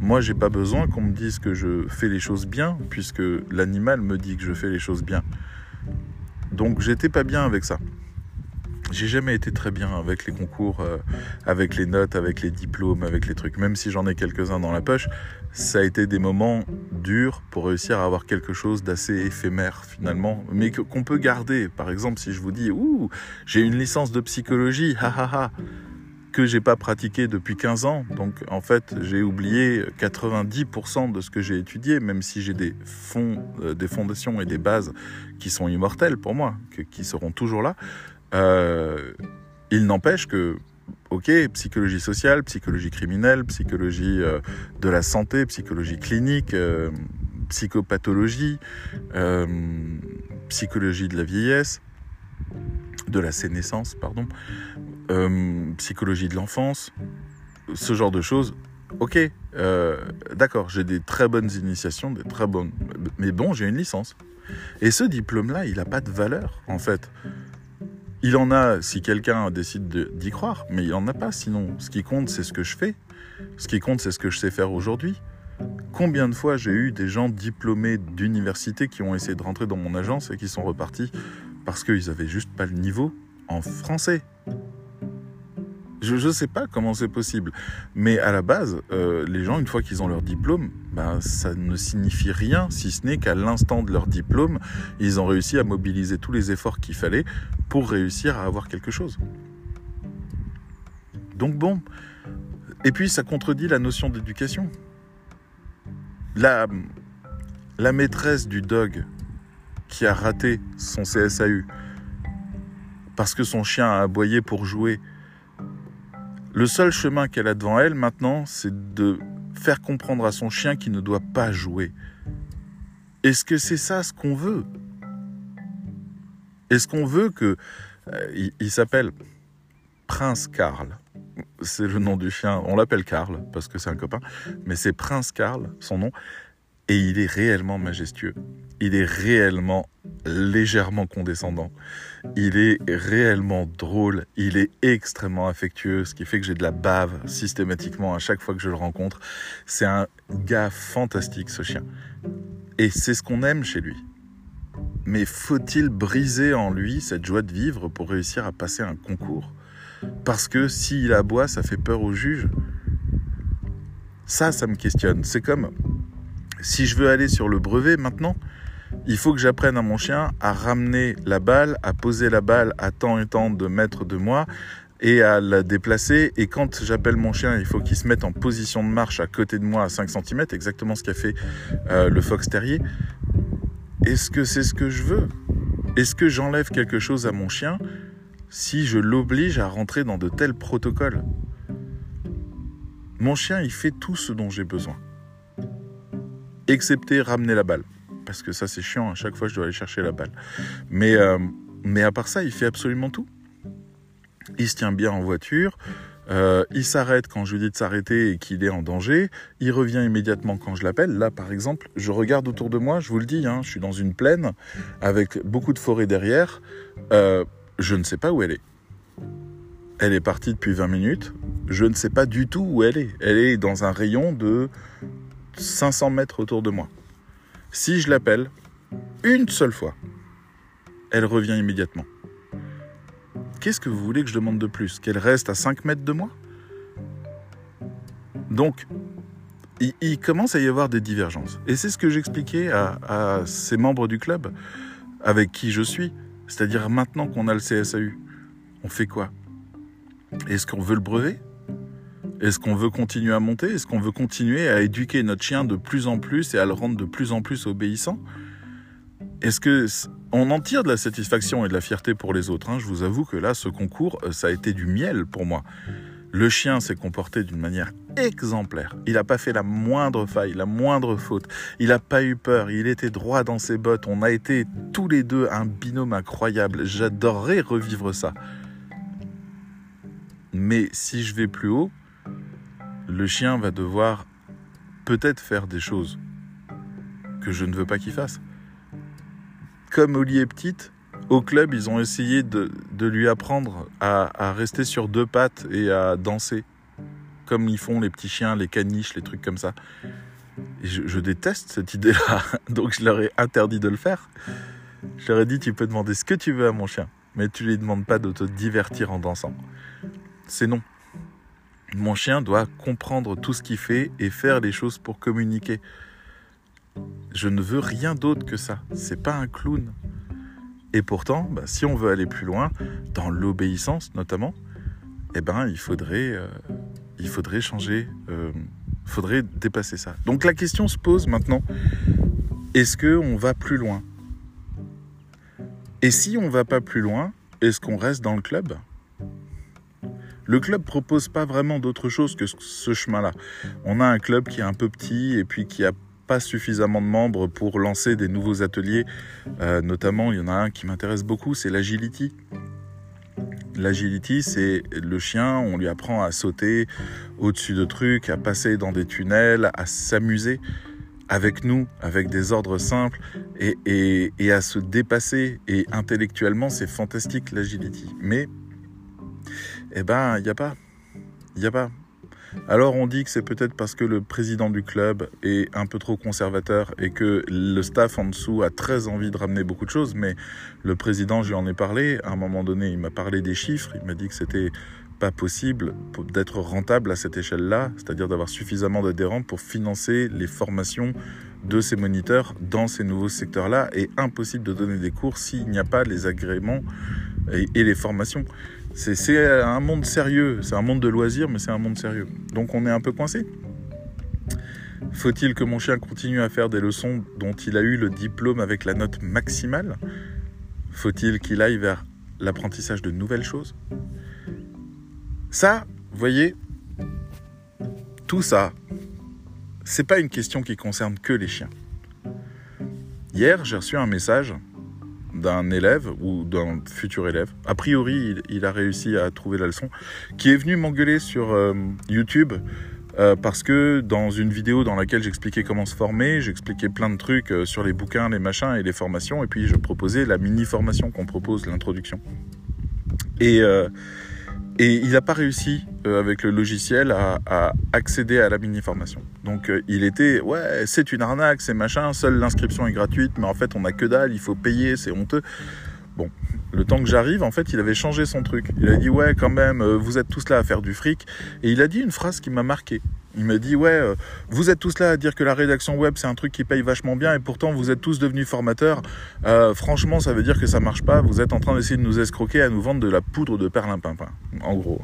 Speaker 1: Moi, j'ai pas besoin qu'on me dise que je fais les choses bien, puisque l'animal me dit que je fais les choses bien. Donc, j'étais pas bien avec ça. J'ai jamais été très bien avec les concours, euh, avec les notes, avec les diplômes, avec les trucs. Même si j'en ai quelques-uns dans la poche, ça a été des moments durs pour réussir à avoir quelque chose d'assez éphémère finalement, mais qu'on peut garder. Par exemple, si je vous dis, ouh, j'ai une licence de psychologie, ha ha ha que j'ai pas pratiqué depuis 15 ans. Donc en fait, j'ai oublié 90% de ce que j'ai étudié, même si j'ai des fonds, euh, des fondations et des bases qui sont immortelles pour moi, qui seront toujours là. Euh, il n'empêche que, ok, psychologie sociale, psychologie criminelle, psychologie euh, de la santé, psychologie clinique, psychopathologie, psychologie de la vieillesse, de la sénescence, pardon. Euh, psychologie de l'enfance, ce genre de choses. Ok, euh, d'accord, j'ai des très bonnes initiations, des très bonnes, mais bon, j'ai une licence. Et ce diplôme-là, il n'a pas de valeur, en fait. Il en a si quelqu'un décide d'y croire, mais il n'en a pas sinon. Ce qui compte, c'est ce que je fais. Ce qui compte, c'est ce que je sais faire aujourd'hui. Combien de fois j'ai eu des gens diplômés d'université qui ont essayé de rentrer dans mon agence et qui sont repartis parce qu'ils n'avaient juste pas le niveau en français? Je ne sais pas comment c'est possible. Mais à la base, euh, les gens, une fois qu'ils ont leur diplôme, ben, ça ne signifie rien, si ce n'est qu'à l'instant de leur diplôme, ils ont réussi à mobiliser tous les efforts qu'il fallait pour réussir à avoir quelque chose. Donc bon. Et puis ça contredit la notion d'éducation. La, la maîtresse du dog qui a raté son CSAU parce que son chien a aboyé pour jouer le seul chemin qu'elle a devant elle maintenant, c'est de faire comprendre à son chien qu'il ne doit pas jouer. Est-ce que c'est ça ce qu'on veut? Est-ce qu'on veut que... Euh, il, s'appelle Prince Karl. C'est le nom du chien. On l'appelle Karl parce que c'est un copain. Mais c'est Prince Karl, son nom. Et il est réellement majestueux. Il est réellement légèrement condescendant. Il est réellement drôle. Il est extrêmement affectueux, ce qui fait que j'ai de la bave systématiquement à chaque fois que je le rencontre. C'est un gars fantastique, ce chien. Et c'est ce qu'on aime chez lui. Mais faut-il briser en lui cette joie de vivre pour réussir à passer un concours? Parce que s'il aboie, ça fait peur aux juges. Ça, ça me questionne. C'est comme si je veux aller sur le brevet maintenant, il faut que j'apprenne à mon chien à ramener la balle, à poser la balle à tant et tant de mètres de moi et à la déplacer. Et quand j'appelle mon chien, il faut qu'il se mette en position de marche à côté de moi à 5 cm, exactement ce qu'a fait euh, le fox terrier. Est-ce que c'est ce que je veux? Est-ce que j'enlève quelque chose à mon chien si je l'oblige à rentrer dans de tels protocoles? Mon chien, il fait tout ce dont j'ai besoin excepté ramener la balle. Parce que ça, c'est chiant, à chaque fois, je dois aller chercher la balle. Mais, euh, mais à part ça, il fait absolument tout. Il se tient bien en voiture. Euh, il s'arrête quand je lui dis de s'arrêter et qu'il est en danger. Il revient immédiatement quand je l'appelle. Là, par exemple, je regarde autour de moi, je vous le dis, hein, je suis dans une plaine avec beaucoup de forêt derrière. Euh, je ne sais pas où elle est. Elle est partie depuis 20 minutes. Je ne sais pas du tout où elle est. Elle est dans un rayon de 500 mètres autour de moi. Si je l'appelle une seule fois, elle revient immédiatement. Qu'est-ce que vous voulez que je demande de plus? Qu'elle reste à 5 mètres de moi? Donc, il, commence à y avoir des divergences. Et c'est ce que j'expliquais à, à ces membres du club avec qui je suis. C'est-à-dire maintenant qu'on a le CSAU, on fait quoi? Est-ce qu'on veut le brevet? Est-ce qu'on veut continuer à monter? Est-ce qu'on veut continuer à éduquer notre chien de plus en plus et à le rendre de plus en plus obéissant? Est-ce que on en tire de la satisfaction et de la fierté pour les autres hein? Je vous avoue que là, ce concours, euh, ça a été du miel pour moi. Le chien s'est comporté d'une manière exemplaire. Il n'a pas fait la moindre faille, la moindre faute. Il n'a pas eu peur. Il était droit dans ses bottes. On a été tous les deux un binôme incroyable. J'adorerais revivre ça. Mais si je vais plus haut, le chien va devoir peut-être faire des choses que je ne veux pas qu'il fasse. Comme Oli est petite, au club, ils ont essayé de, lui apprendre à, rester sur deux pattes et à danser, comme ils font les petits chiens, les caniches, les trucs comme ça. je, déteste cette idée-là, donc je leur ai interdit de le faire. Je leur ai dit, tu peux demander ce que tu veux à mon chien, mais tu lui demandes pas de te divertir en dansant. C'est non. Mon chien doit comprendre tout ce qu'il fait et faire les choses pour communiquer. Je ne veux rien d'autre que ça. C'est pas un clown. Et pourtant, bah, si on veut aller plus loin, dans l'obéissance notamment, eh ben, il faudrait, euh, il faudrait euh, faudrait dépasser ça. Donc la question se pose maintenant est-ce que on va plus loin? Et si on va pas plus loin, est-ce qu'on reste dans le club? Le club propose pas vraiment d'autre chose que ce chemin-là. On a un club qui est un peu petit et puis qui a pas suffisamment de membres pour lancer des nouveaux ateliers. Euh, notamment, il y en a un qui m'intéresse beaucoup, c'est l'agility. L'agility, c'est le chien, on lui apprend à sauter au-dessus de trucs, à passer dans des tunnels, à s'amuser avec nous, avec des ordres simples et, et à se dépasser. Et intellectuellement, c'est fantastique l'agility. Mais, eh ben, il n'y a pas. Il n'y a pas. Alors on dit que c'est peut-être parce que le président du club est un peu trop conservateur et que le staff en dessous a très envie de ramener beaucoup de choses, mais le président, je lui en ai parlé, à un moment donné, il m'a parlé des chiffres, il m'a dit que c'était pas possible d'être rentable à cette échelle-là, c'est-à-dire d'avoir suffisamment d'adhérents pour financer les formations de ces moniteurs dans ces nouveaux secteurs-là et impossible de donner des cours s'il n'y a pas les agréments et les formations. C'est un monde sérieux, c'est un monde de loisirs, mais c'est un monde sérieux. Donc on est un peu coincé. Faut-il que mon chien continue à faire des leçons dont il a eu le diplôme avec la note maximale? Faut-il qu'il aille vers l'apprentissage de nouvelles choses? Ça, vous voyez, tout ça, c'est pas une question qui concerne que les chiens. Hier, j'ai reçu un message d'un élève ou d'un futur élève. A priori, il, a réussi à trouver la leçon, qui est venu m'engueuler sur euh, YouTube euh, parce que dans une vidéo dans laquelle j'expliquais comment se former, j'expliquais plein de trucs euh, sur les bouquins, les machins et les formations, et puis je proposais la mini formation qu'on propose, l'introduction. Et et il n'a pas réussi euh, avec le logiciel à, accéder à la mini-formation. Donc euh, il était, ouais, c'est une arnaque, c'est machin, seule l'inscription est gratuite, mais en fait on a que dalle, il faut payer, c'est honteux. Bon, le temps que j'arrive, en fait, il avait changé son truc. Il a dit, ouais, quand même, euh, vous êtes tous là à faire du fric. Et il a dit une phrase qui m'a marqué. Il m'a dit, ouais, euh, vous êtes tous là à dire que la rédaction web, c'est un truc qui paye vachement bien, et pourtant, vous êtes tous devenus formateurs. Euh, franchement, ça veut dire que ça marche pas. Vous êtes en train d'essayer de nous escroquer, à nous vendre de la poudre de perlimpinpin, en gros.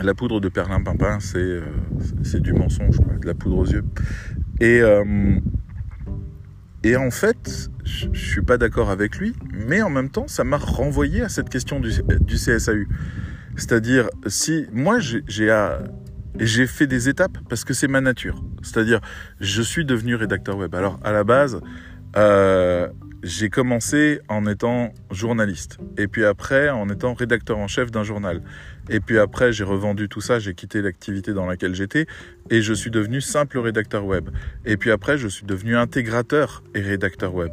Speaker 1: la poudre de perlimpinpin, c'est c'est du mensonge, de la poudre aux yeux. Et et en fait, je, suis pas d'accord avec lui, mais en même temps, ça m'a renvoyé à cette question du, du CSAU. C'est-à-dire, si moi j'ai j'ai fait des étapes parce que c'est ma nature. C'est-à-dire, je suis devenu rédacteur web. Alors à la base, euh, j'ai commencé en étant journaliste, et puis après en étant rédacteur en chef d'un journal. Et puis après, j'ai revendu tout ça, j'ai quitté l'activité dans laquelle j'étais, et je suis devenu simple rédacteur web. Et puis après, je suis devenu intégrateur et rédacteur web.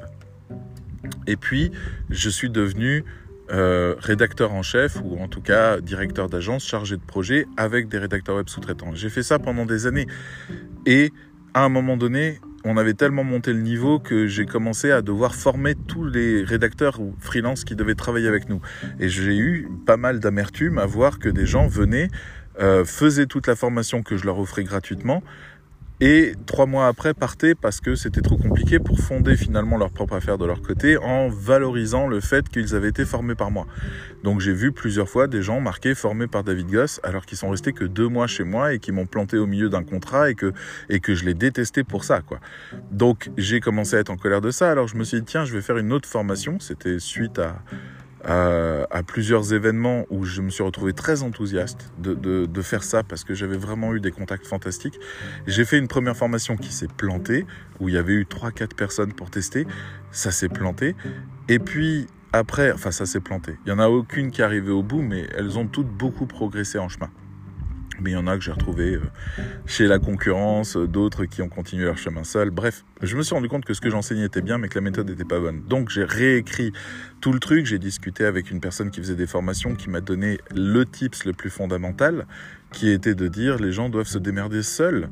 Speaker 1: Et puis, je suis devenu euh, rédacteur en chef ou en tout cas directeur d'agence chargé de projet avec des rédacteurs web sous-traitants. J'ai fait ça pendant des années. Et à un moment donné, on avait tellement monté le niveau que j'ai commencé à devoir former tous les rédacteurs ou freelance qui devaient travailler avec nous. Et j'ai eu pas mal d'amertume à voir que des gens venaient, euh, faisaient toute la formation que je leur offrais gratuitement, et trois mois après partaient parce que c'était trop compliqué pour fonder finalement leur propre affaire de leur côté en valorisant le fait qu'ils avaient été formés par moi. Donc j'ai vu plusieurs fois des gens marqués formés par David Goss alors qu'ils sont restés que deux mois chez moi et qui m'ont planté au milieu d'un contrat et que, et que je les détestais pour ça quoi. Donc j'ai commencé à être en colère de ça alors je me suis dit tiens je vais faire une autre formation. C'était suite à à, plusieurs événements où je me suis retrouvé très enthousiaste de, de, de faire ça parce que j'avais vraiment eu des contacts fantastiques. J'ai fait une première formation qui s'est plantée, où il y avait eu 3-4 personnes pour tester. Ça s'est planté. Et puis après, enfin ça s'est planté. Il n'y en a aucune qui est arrivée au bout, mais elles ont toutes beaucoup progressé en chemin. Mais il y en a que j'ai retrouvé euh, chez la concurrence, euh, d'autres qui ont continué leur chemin seul. Bref, je me suis rendu compte que ce que j'enseignais était bien, mais que la méthode n'était pas bonne. Donc j'ai réécrit tout le truc. J'ai discuté avec une personne qui faisait des formations, qui m'a donné le tips le plus fondamental, qui était de dire les gens doivent se démerder seuls.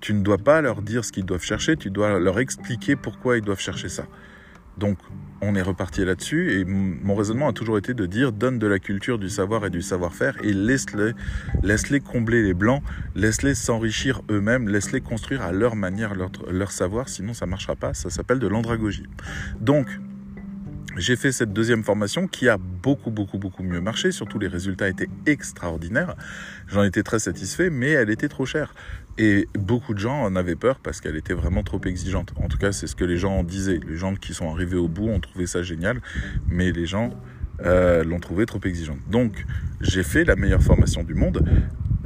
Speaker 1: Tu ne dois pas leur dire ce qu'ils doivent chercher, tu dois leur expliquer pourquoi ils doivent chercher ça. Donc on est reparti là-dessus et mon raisonnement a toujours été de dire donne de la culture, du savoir et du savoir-faire et laisse-les laisse combler les blancs, laisse-les s'enrichir eux-mêmes, laisse-les construire à leur manière leur, leur savoir, sinon ça marchera pas, ça s'appelle de l'andragogie. Donc j'ai fait cette deuxième formation qui a beaucoup, beaucoup, beaucoup mieux marché. Surtout, les résultats étaient extraordinaires. J'en étais très satisfait, mais elle était trop chère. Et beaucoup de gens en avaient peur parce qu'elle était vraiment trop exigeante. En tout cas, c'est ce que les gens en disaient. Les gens qui sont arrivés au bout ont trouvé ça génial, mais les gens euh, l'ont trouvé trop exigeante. Donc, j'ai fait la meilleure formation du monde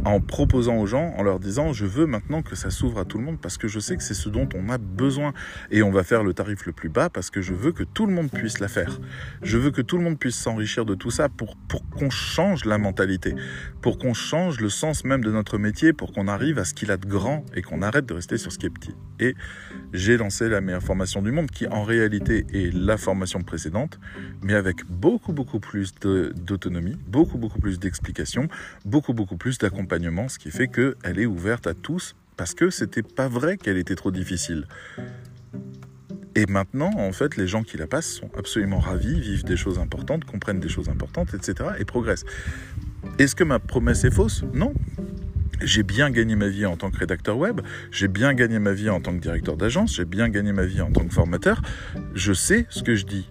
Speaker 1: en proposant aux gens, en leur disant je veux maintenant que ça s'ouvre à tout le monde parce que je sais que c'est ce dont on a besoin et on va faire le tarif le plus bas parce que je veux que tout le monde puisse la faire. Je veux que tout le monde puisse s'enrichir de tout ça pour, pour qu'on change la mentalité, pour qu'on change le sens même de notre métier, pour qu'on arrive à ce qu'il a de grand et qu'on arrête de rester sur ce qui est petit. Et j'ai lancé la meilleure formation du monde qui en réalité est la formation précédente, mais avec beaucoup beaucoup plus d'autonomie, beaucoup beaucoup plus d'explications, beaucoup beaucoup plus d'accompagnement ce qui fait qu'elle est ouverte à tous parce que c'était pas vrai qu'elle était trop difficile. Et maintenant, en fait, les gens qui la passent sont absolument ravis, vivent des choses importantes, comprennent des choses importantes, etc. et progressent. Est-ce que ma promesse est fausse? Non. J'ai bien gagné ma vie en tant que rédacteur web, j'ai bien gagné ma vie en tant que directeur d'agence, j'ai bien gagné ma vie en tant que formateur. Je sais ce que je dis.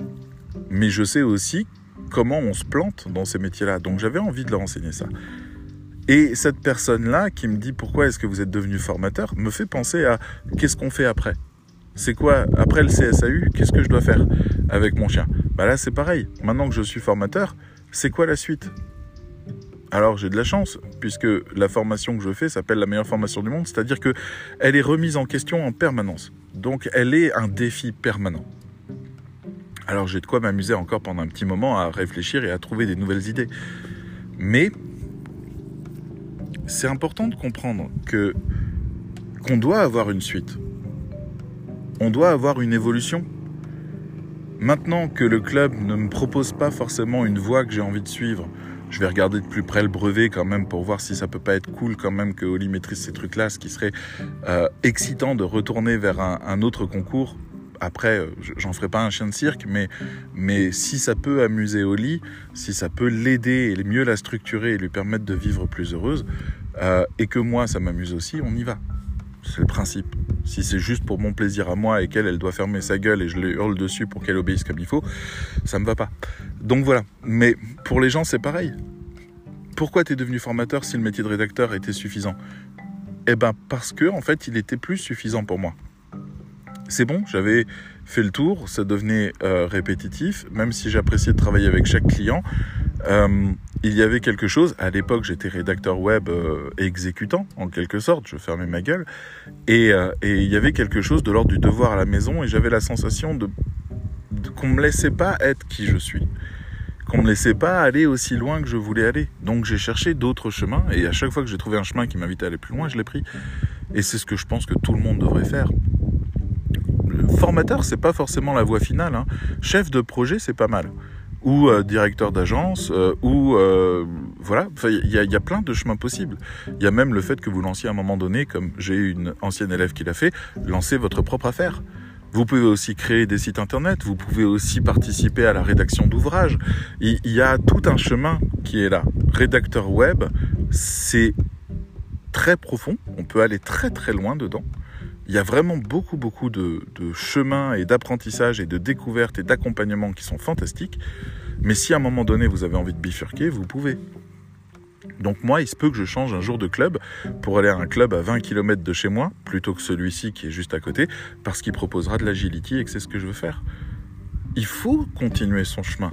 Speaker 1: Mais je sais aussi comment on se plante dans ces métiers-là. Donc j'avais envie de leur enseigner ça. Et cette personne-là qui me dit pourquoi est-ce que vous êtes devenu formateur me fait penser à qu'est-ce qu'on fait après? C'est quoi après le CSAU Qu'est-ce que je dois faire avec mon chien? Bah là c'est pareil. Maintenant que je suis formateur, c'est quoi la suite? Alors j'ai de la chance puisque la formation que je fais s'appelle la meilleure formation du monde, c'est-à-dire que elle est remise en question en permanence. Donc elle est un défi permanent. Alors j'ai de quoi m'amuser encore pendant un petit moment à réfléchir et à trouver des nouvelles idées. Mais c'est important de comprendre que qu'on doit avoir une suite. On doit avoir une évolution. Maintenant que le club ne me propose pas forcément une voie que j'ai envie de suivre, je vais regarder de plus près le brevet quand même pour voir si ça peut pas être cool quand même que Oli maîtrise ces trucs-là, ce qui serait euh, excitant de retourner vers un, autre concours. Après, euh, j'en ferai pas un chien de cirque, mais, mais si ça peut amuser Oli, si ça peut l'aider et mieux la structurer et lui permettre de vivre plus heureuse, euh, et que moi ça m'amuse aussi, on y va. C'est le principe. Si c'est juste pour mon plaisir à moi et qu'elle, elle doit fermer sa gueule et je lui hurle dessus pour qu'elle obéisse comme il faut, ça me va pas. Donc voilà. Mais pour les gens, c'est pareil. Pourquoi tu es devenu formateur si le métier de rédacteur était suffisant? Eh ben parce que en fait, il était plus suffisant pour moi. C'est bon, j'avais fait le tour, ça devenait euh, répétitif, même si j'appréciais de travailler avec chaque client. Euh, il y avait quelque chose, à l'époque j'étais rédacteur web euh, exécutant en quelque sorte, je fermais ma gueule, et, il y avait quelque chose de l'ordre du devoir à la maison et j'avais la sensation de, qu'on me laissait pas être qui je suis, qu'on me laissait pas aller aussi loin que je voulais aller. Donc j'ai cherché d'autres chemins et à chaque fois que j'ai trouvé un chemin qui m'invitait à aller plus loin, je l'ai pris. Et c'est ce que je pense que tout le monde devrait faire. Formateur, c'est pas forcément la voie finale. Hein. Chef de projet, c'est pas mal. Ou euh, directeur d'agence, euh, ou euh, voilà. Il y, a plein de chemins possibles. Il y a même le fait que vous lanciez à un moment donné, comme j'ai une ancienne élève qui l'a fait, lancer votre propre affaire. Vous pouvez aussi créer des sites internet, vous pouvez aussi participer à la rédaction d'ouvrages. Il y a tout un chemin qui est là. Rédacteur web, c'est très profond, on peut aller très très loin dedans. Il y a vraiment beaucoup beaucoup de, chemins et d'apprentissage et de découvertes et d'accompagnement qui sont fantastiques. Mais si à un moment donné vous avez envie de bifurquer, vous pouvez. Donc moi, il se peut que je change un jour de club pour aller à un club à 20 km de chez moi, plutôt que celui-ci qui est juste à côté, parce qu'il proposera de l'agility et que c'est ce que je veux faire. Il faut continuer son chemin.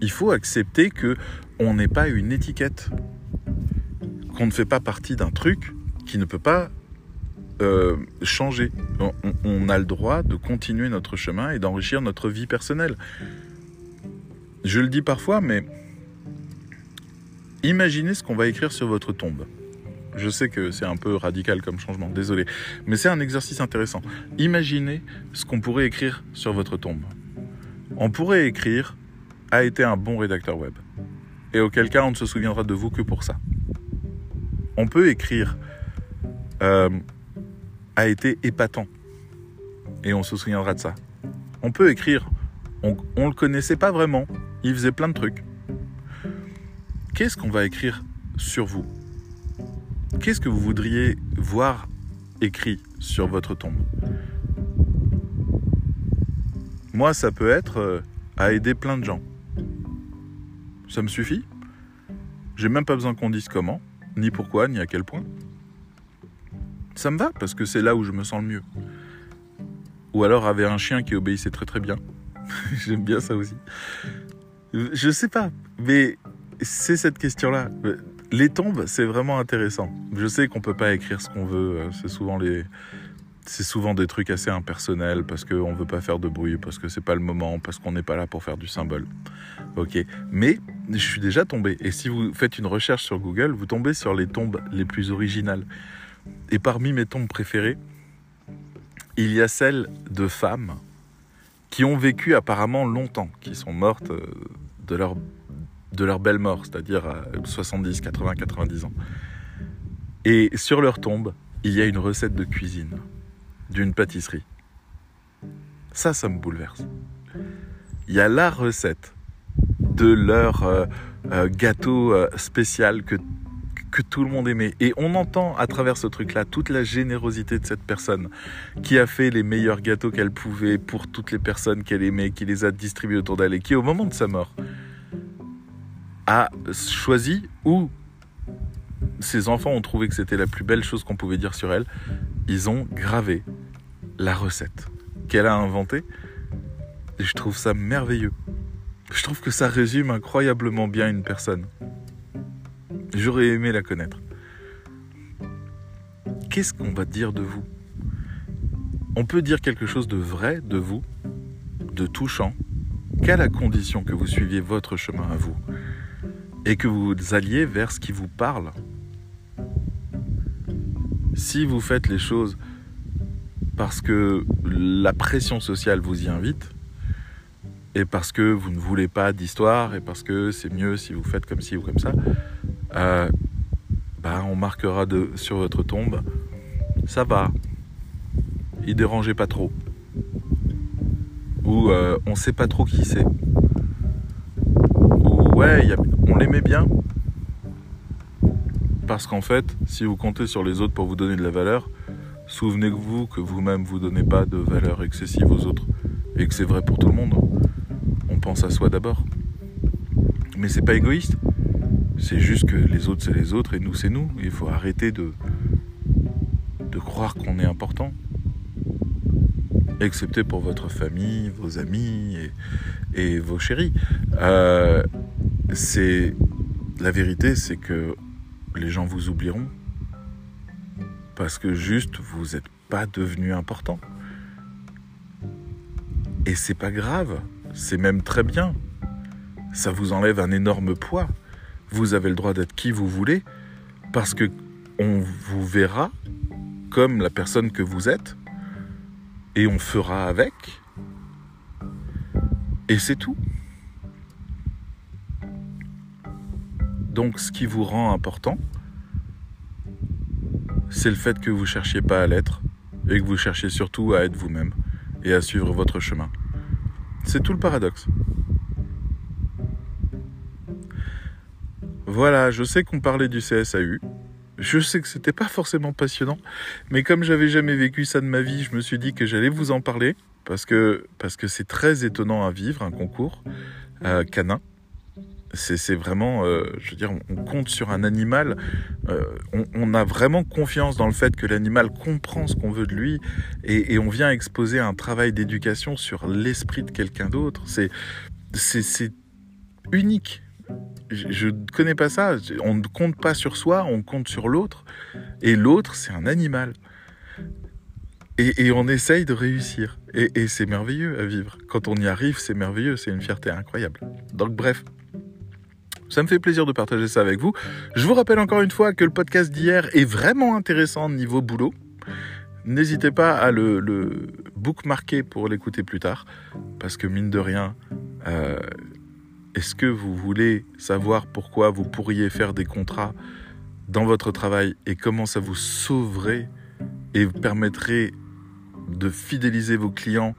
Speaker 1: Il faut accepter que on n'est pas une étiquette, qu'on ne fait pas partie d'un truc qui ne peut pas euh, changer. On, a le droit de continuer notre chemin et d'enrichir notre vie personnelle. Je le dis parfois, mais Imaginez ce qu'on va écrire sur votre tombe. Je sais que c'est un peu radical comme changement, désolé. Mais c'est un exercice intéressant. Imaginez ce qu'on pourrait écrire sur votre tombe. On pourrait écrire a été un bon rédacteur web. Et auquel cas on ne se souviendra de vous que pour ça. On peut écrire euh, a été épatant. Et on se souviendra de ça. On peut écrire on ne le connaissait pas vraiment. Il faisait plein de trucs. Qu'est-ce qu'on va écrire sur vous? Qu'est-ce que vous voudriez voir écrit sur votre tombe? Moi, ça peut être euh, à aider plein de gens. Ça me suffit? J'ai même pas besoin qu'on dise comment, ni pourquoi, ni à quel point. Ça me va parce que c'est là où je me sens le mieux. Ou alors avait un chien qui obéissait très très bien. J'aime bien ça aussi. Je sais pas, mais c'est cette question-là. Les tombes, c'est vraiment intéressant. Je sais qu'on peut pas écrire ce qu'on veut. Euh, c'est souvent les, c'est souvent des trucs assez impersonnels parce qu'on veut pas faire de bruit, parce que c'est pas le moment, parce qu'on n'est pas là pour faire du symbole. Ok. Mais je suis déjà tombé. Et si vous faites une recherche sur Google, vous tombez sur les tombes les plus originales. Et parmi mes tombes préférées, il y a celles de femmes qui ont vécu apparemment longtemps, qui sont mortes euh, de leur de leur belle mort, c'est-à-dire à 70, 80, 90 ans. Et sur leur tombe, il y a une recette de cuisine d'une pâtisserie. Ça, ça me bouleverse. Il y a la recette de leur euh, euh, gâteau spécial que, que tout le monde aimait. Et on entend à travers ce truc-là toute la générosité de cette personne qui a fait les meilleurs gâteaux qu'elle pouvait pour toutes les personnes qu'elle aimait, qui les a distribués autour d'elle et qui, au moment de sa mort, a choisi ou ses enfants ont trouvé que c'était la plus belle chose qu'on pouvait dire sur elle, ils ont gravé la recette qu'elle a inventée. Et je trouve ça merveilleux. Je trouve que ça résume incroyablement bien une personne. J'aurais aimé la connaître. Qu'est-ce qu'on va dire de vous? On peut dire quelque chose de vrai de vous, de touchant, qu'à la condition que vous suiviez votre chemin à vous et que vous alliez vers ce qui vous parle. Si vous faites les choses parce que la pression sociale vous y invite, et parce que vous ne voulez pas d'histoire, et parce que c'est mieux si vous faites comme ci ou comme ça, euh, bah on marquera sur votre tombe, ça va, il dérangeait pas trop. Ou euh, on sait pas trop qui c'est. Ou ouais, on l'aimait bien. Parce qu'en fait, si vous comptez sur les autres pour vous donner de la valeur, souvenez-vous que vous-même vous donnez pas de valeur excessive aux autres et que c'est vrai pour tout le monde. On pense à soi d'abord. Mais c'est pas égoïste. C'est juste que les autres c'est les autres et nous c'est nous. Il faut arrêter de de croire qu'on est important. Excepté pour votre famille, vos amis et, vos chéris. Euh, la vérité, c'est que les gens vous oublieront parce que juste vous n'êtes pas devenu important. Et c'est pas grave, c'est même très bien. Ça vous enlève un énorme poids. Vous avez le droit d'être qui vous voulez parce que on vous verra comme la personne que vous êtes et on fera avec. Et c'est tout. Donc ce qui vous rend important, c'est le fait que vous ne cherchiez pas à l'être et que vous cherchiez surtout à être vous-même et à suivre votre chemin. C'est tout le paradoxe. Voilà, je sais qu'on parlait du CSAU. Je sais que c'était pas forcément passionnant, mais comme j'avais jamais vécu ça de ma vie, je me suis dit que j'allais vous en parler parce que parce que c'est très étonnant à vivre un concours euh, canin. C'est vraiment, euh, je veux dire, on compte sur un animal, euh, on, a vraiment confiance dans le fait que l'animal comprend ce qu'on veut de lui et, et on vient exposer un travail d'éducation sur l'esprit de quelqu'un d'autre. C'est unique je ne connais pas ça. On ne compte pas sur soi, on compte sur l'autre. Et l'autre, c'est un animal. Et, on essaye de réussir. Et, c'est merveilleux à vivre. Quand on y arrive, c'est merveilleux. C'est une fierté incroyable. Donc bref. Ça me fait plaisir de partager ça avec vous. Je vous rappelle encore une fois que le podcast d'hier est vraiment intéressant niveau boulot. N'hésitez pas à le, le bookmarker pour l'écouter plus tard. Parce que mine de rien, euh, est-ce que vous voulez savoir pourquoi vous pourriez faire des contrats dans votre travail et comment ça vous sauverait et permettrait de fidéliser vos clients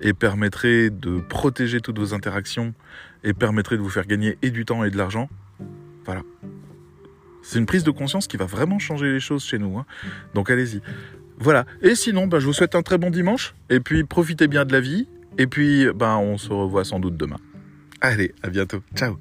Speaker 1: et permettrait de protéger toutes vos interactions et permettrait de vous faire gagner du temps et de l'argent? Voilà. C'est une prise de conscience qui va vraiment changer les choses chez nous. Hein. Donc allez-y. Voilà. Et sinon, ben, je vous souhaite un très bon dimanche. Et puis profitez bien de la vie. Et puis, ben, on se revoit sans doute demain. Allez, à bientôt. Ciao